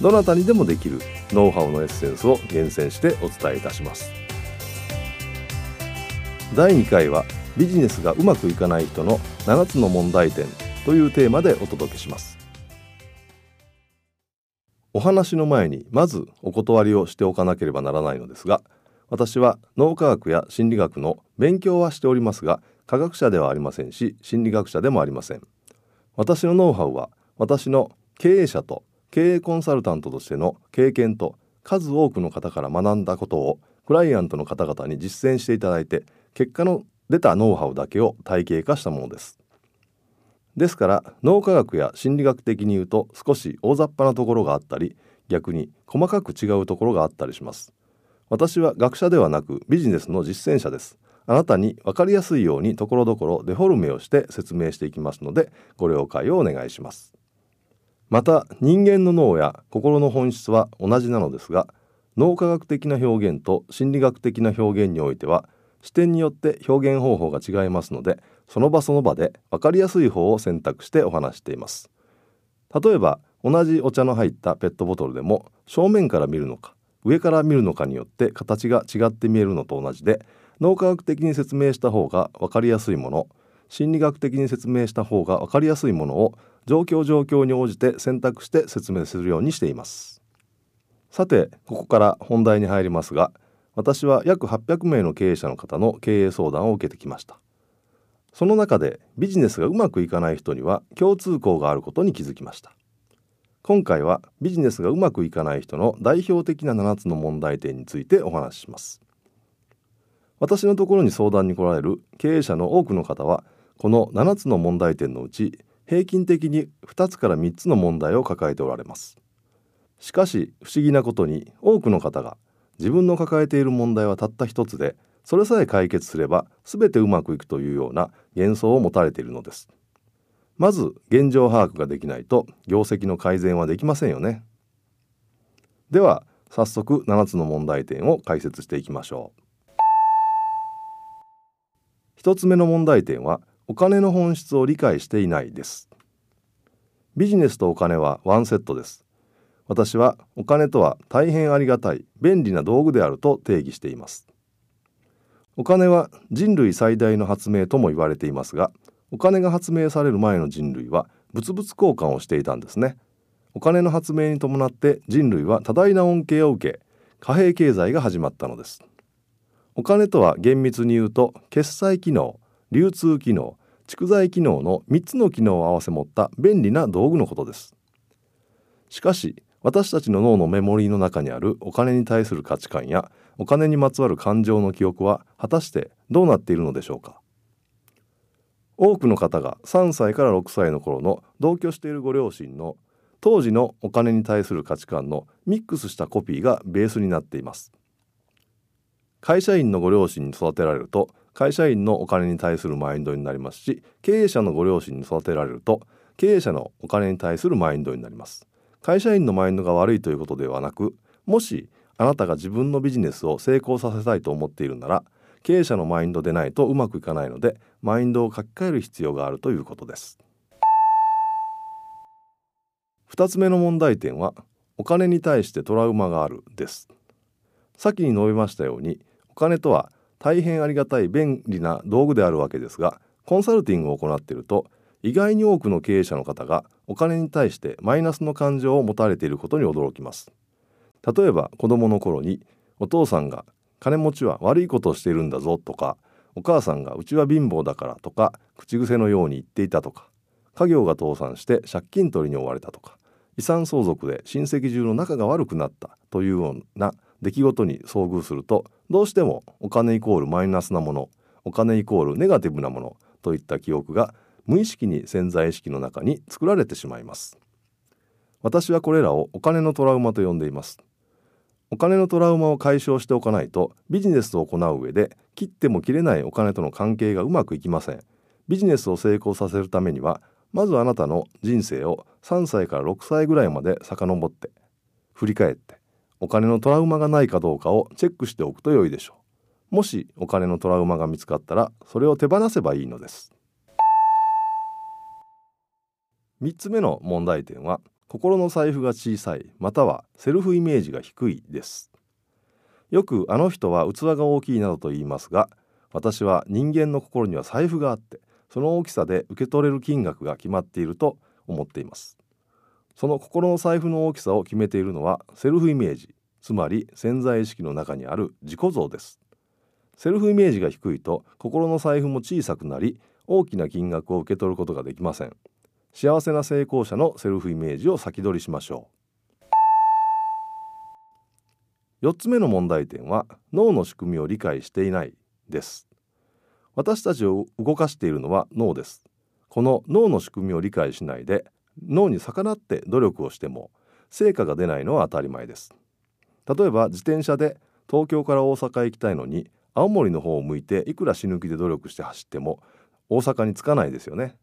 どなたにでもできるノウハウのエッセンスを厳選してお伝えいたします。第2回はビジネスがうまくいかない人の7つの問題点というテーマでお届けします。お話の前にまずお断りをしておかなければならないのですが私は脳科学や心理学の勉強はしておりますが科学者ではありませんし心理学者でもありません。私のノウハウは私の経営者と経営コンサルタントとしての経験と数多くの方から学んだことをクライアントの方々に実践していただいて結果の出たノウハウだけを体系化したものです。ですから脳科学や心理学的に言うと少し大雑把なところがあったり逆に細かく違うところがあったりします。私は学者ではなくビジネスの実践者です。あなたに分かりやすいようにところどころデフォルメをして説明していきますのでご了解をお願いします。また人間の脳や心の本質は同じなのですが脳科学的な表現と心理学的な表現においては視点によって表現方法が違いますのでその場その場で分かりやすい方を選択してお話しています。例えば同じお茶の入ったペットボトルでも正面から見るのか上から見るのかによって形が違って見えるのと同じで脳科学的に説明した方が分かりやすいもの心理学的に説明した方が分かりやすいものを状況状況に応じて選択して説明するようにしています。さてここから本題に入りますが私は約800名の経営者の方の経営相談を受けてきました。その中でビジネスがうまくいかない人には共通項があることに気づきました。今回はビジネスがうまくいかない人の代表的な7つの問題点についてお話しします。私のところに相談に来られる経営者の多くの方はこの7つの問題点のうち平均的に2つから3つの問題を抱えておられます。しかし不思議なことに多くの方が自分の抱えている問題はたった一つでそれさえ解決すれば全てうまくいくというような幻想を持たれているのです。まず現状把握ができないと業績の改善はできませんよね。では早速7つの問題点を解説していきましょう。1つ目の問題点はお金の本質を理解していないです。ビジネスとお金はワンセットです。私はお金とは大変ありがたい便利な道具であると定義しています。お金は人類最大の発明とも言われていますがお金が発明される前の人類は物々交換をしていたんですね。お金の発明に伴って人類は多大な恩恵を受け貨幣経済が始まったのです。お金とは厳密に言うと決済機能流通機能蓄財機能の3つの機能を合わせ持った便利な道具のことです。しかし私たちの脳のメモリーの中にあるお金に対する価値観やお金にまつわる感情の記憶は果たしてどうなっているのでしょうか。多くの方が3歳から6歳の頃の同居しているご両親の当時のお金に対する価値観のミックスしたコピーがベースになっています。会社員のご両親に育てられると会社員のお金に対するマインドになりますし経営者のご両親に育てられると経営者のお金に対するマインドになります。会社員のマインドが悪いということではなくもしあなたが自分のビジネスを成功させたいと思っているなら経営者のマインドでないとうまくいかないのでマインドを書き換える必要があるということです。2つ目の問題点はお金に対してトラウマがあるです。先に述べましたようにお金とは大変ありがたい便利な道具であるわけですがコンサルティングを行っていると意外に多くの経営者の方がお金に対してマイナスの感情を持たれていることに驚きます。例えば子供の頃にお父さんが金持ちは悪いことをしているんだぞとかお母さんがうちは貧乏だからとか口癖のように言っていたとか家業が倒産して借金取りに追われたとか遺産相続で親戚中の仲が悪くなったというような出来事に遭遇するとどうしてもお金イコールマイナスなものお金イコールネガティブなものといった記憶が無意識に潜在意識の中に作られてしまいます。私はこれらをお金のトラウマと呼んでいます。お金のトラウマを解消しておかないとビジネスを行う上で切っても切れないお金との関係がうまくいきません。ビジネスを成功させるためにはまずあなたの人生を3歳から6歳ぐらいまで遡って振り返ってお金のトラウマがないかどうかをチェックしておくと良いでしょう。もしお金のトラウマが見つかったらそれを手放せばいいのです。3つ目の問題点は心の財布が小さいまたはセルフイメージが低いです。よくあの人は器が大きいなどと言いますが私は人間の心には財布があってその大きさで受け取れる金額が決まっていると思っています。その心の財布の大きさを決めているのはセルフイメージつまり潜在意識の中にある自己像です。セルフイメージが低いと心の財布も小さくなり大きな金額を受け取ることができません。幸せな成功者のセルフイメージを先取りしましょう。4つ目の問題点は脳の仕組みを理解していないです。私たちを動かしているのは脳です。この脳の仕組みを理解しないで脳に逆らって努力をしても成果が出ないのは当たり前です。例えば自転車で東京から大阪へ行きたいのに青森の方を向いていくら死ぬ気で努力して走っても大阪に着かないですよね。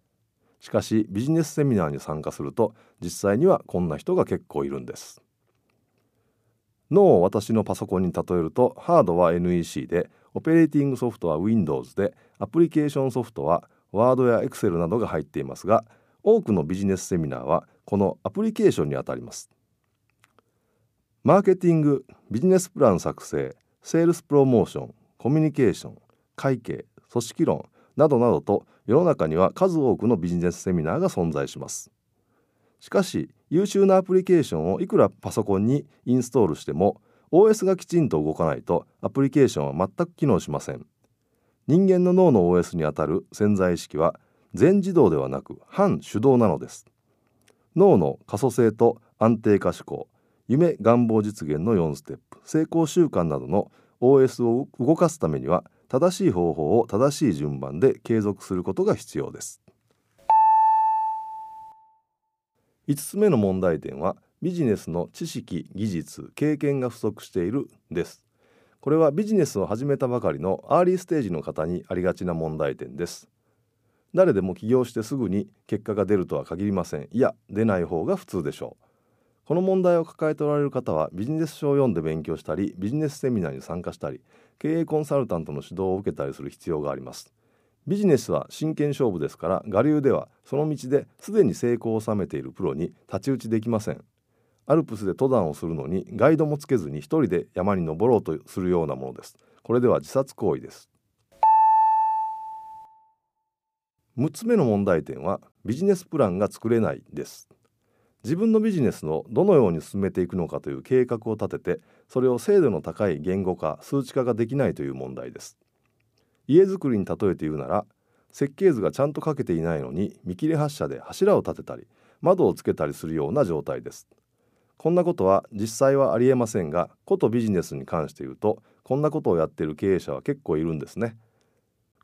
しかしビジネスセミナーに参加すると実際にはこんな人が結構いるんです。脳を私のパソコンに例えるとハードは NEC でオペレーティングソフトは Windows でアプリケーションソフトは Word や Excel などが入っていますが多くのビジネスセミナーはこのアプリケーションにあたります。マーケティングビジネスプラン作成セールスプロモーションコミュニケーション会計組織論などなどと世の中には数多くのビジネスセミナーが存在します。しかし優秀なアプリケーションをいくらパソコンにインストールしても OS がきちんと動かないとアプリケーションは全く機能しません。人間の脳の OS にあたる潜在意識は全自動ではなく半手動なのです。脳の可塑性と安定化思考夢願望実現の4ステップ成功習慣などの OS を動かすためには正しい方法を正しい順番で継続することが必要です。5つ目の問題点はビジネスの知識技術経験が不足しているです。これはビジネスを始めたばかりのアーリーステージの方にありがちな問題点です。誰でも起業してすぐに結果が出るとは限りません。いや出ない方が普通でしょう。この問題を抱えておられる方はビジネス書を読んで勉強したりビジネスセミナーに参加したり経営コンサルタントの指導を受けたりする必要があります。ビジネスは真剣勝負ですから我流ではその道ですでに成功を収めているプロに太刀打ちできません。アルプスで登山をするのにガイドもつけずに一人で山に登ろうとするようなものです。これでは自殺行為です。6つ目の問題点はビジネスプランが作れないです。自分のビジネスをどのように進めていくのかという計画を立ててそれを精度の高い言語化数値化ができないという問題です。家づくりに例えて言うなら設計図がちゃんと書けていないのに見切り発車で柱を立てたり窓をつけたりするような状態です。こんなことは実際はありえませんがことビジネスに関して言うとこんなことをやっている経営者は結構いるんですね。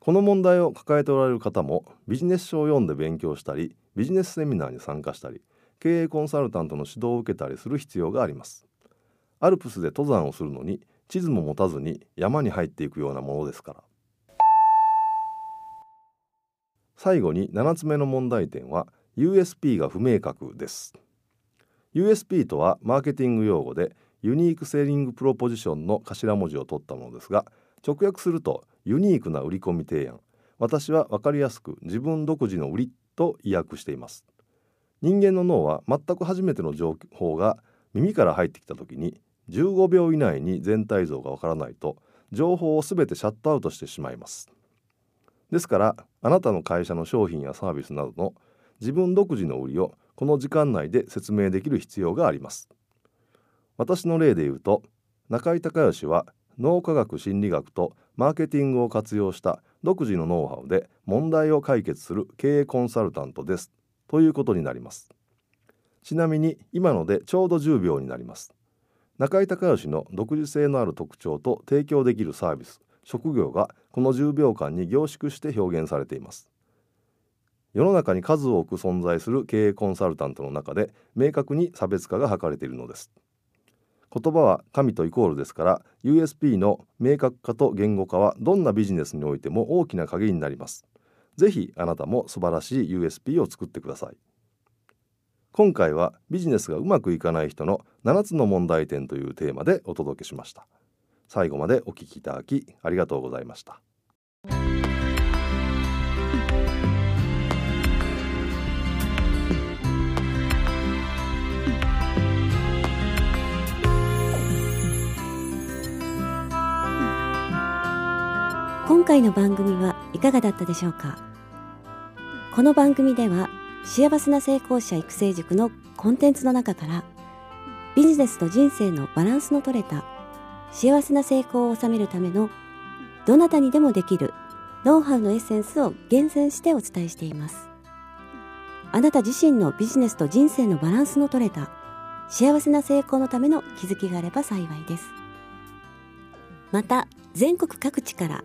この問題を抱えておられる方もビジネス書を読んで勉強したりビジネスセミナーに参加したり経営コンサルタントの指導を受けたりする必要があります。アルプスで登山をするのに地図も持たずに山に入っていくようなものですから。最後に7つ目の問題点は USP が不明確です。USP とはマーケティング用語でユニークセーリングプロポジションの頭文字を取ったものですが直訳するとユニークな売り込み提案。私は分かりやすく自分独自の売りと意訳しています。人間の脳は全く初めての情報が耳から入ってきた時に15秒以内に全体像がわからないと情報を全てシャットアウトしてしまいます。ですからあなたの会社の商品やサービスなどの自分独自の売りをこの時間内で説明できる必要があります。私の例で言うと中井隆義は脳科学心理学とマーケティングを活用した独自のノウハウで問題を解決する経営コンサルタントです。ということになります。ちなみに今のでちょうど10秒になります。中井隆義の独自性のある特徴と提供できるサービス職業がこの10秒間に凝縮して表現されています。世の中に数多く存在する経営コンサルタントの中で明確に差別化が図れているのです。言葉は神とイコールですから USP の明確化と言語化はどんなビジネスにおいても大きな鍵になります。ぜひあなたも素晴らしい USP を作ってください。今回はビジネスがうまくいかない人の7つの問題点というテーマでお届けしました。最後までお聞きいただきありがとうございました。今回の番組はいかがだったでしょうか？この番組では幸せな成功者育成塾のコンテンツの中からビジネスと人生のバランスの取れた幸せな成功を収めるためのどなたにでもできるノウハウのエッセンスを厳選してお伝えしています。あなた自身のビジネスと人生のバランスの取れた幸せな成功のための気づきがあれば幸いです。また全国各地から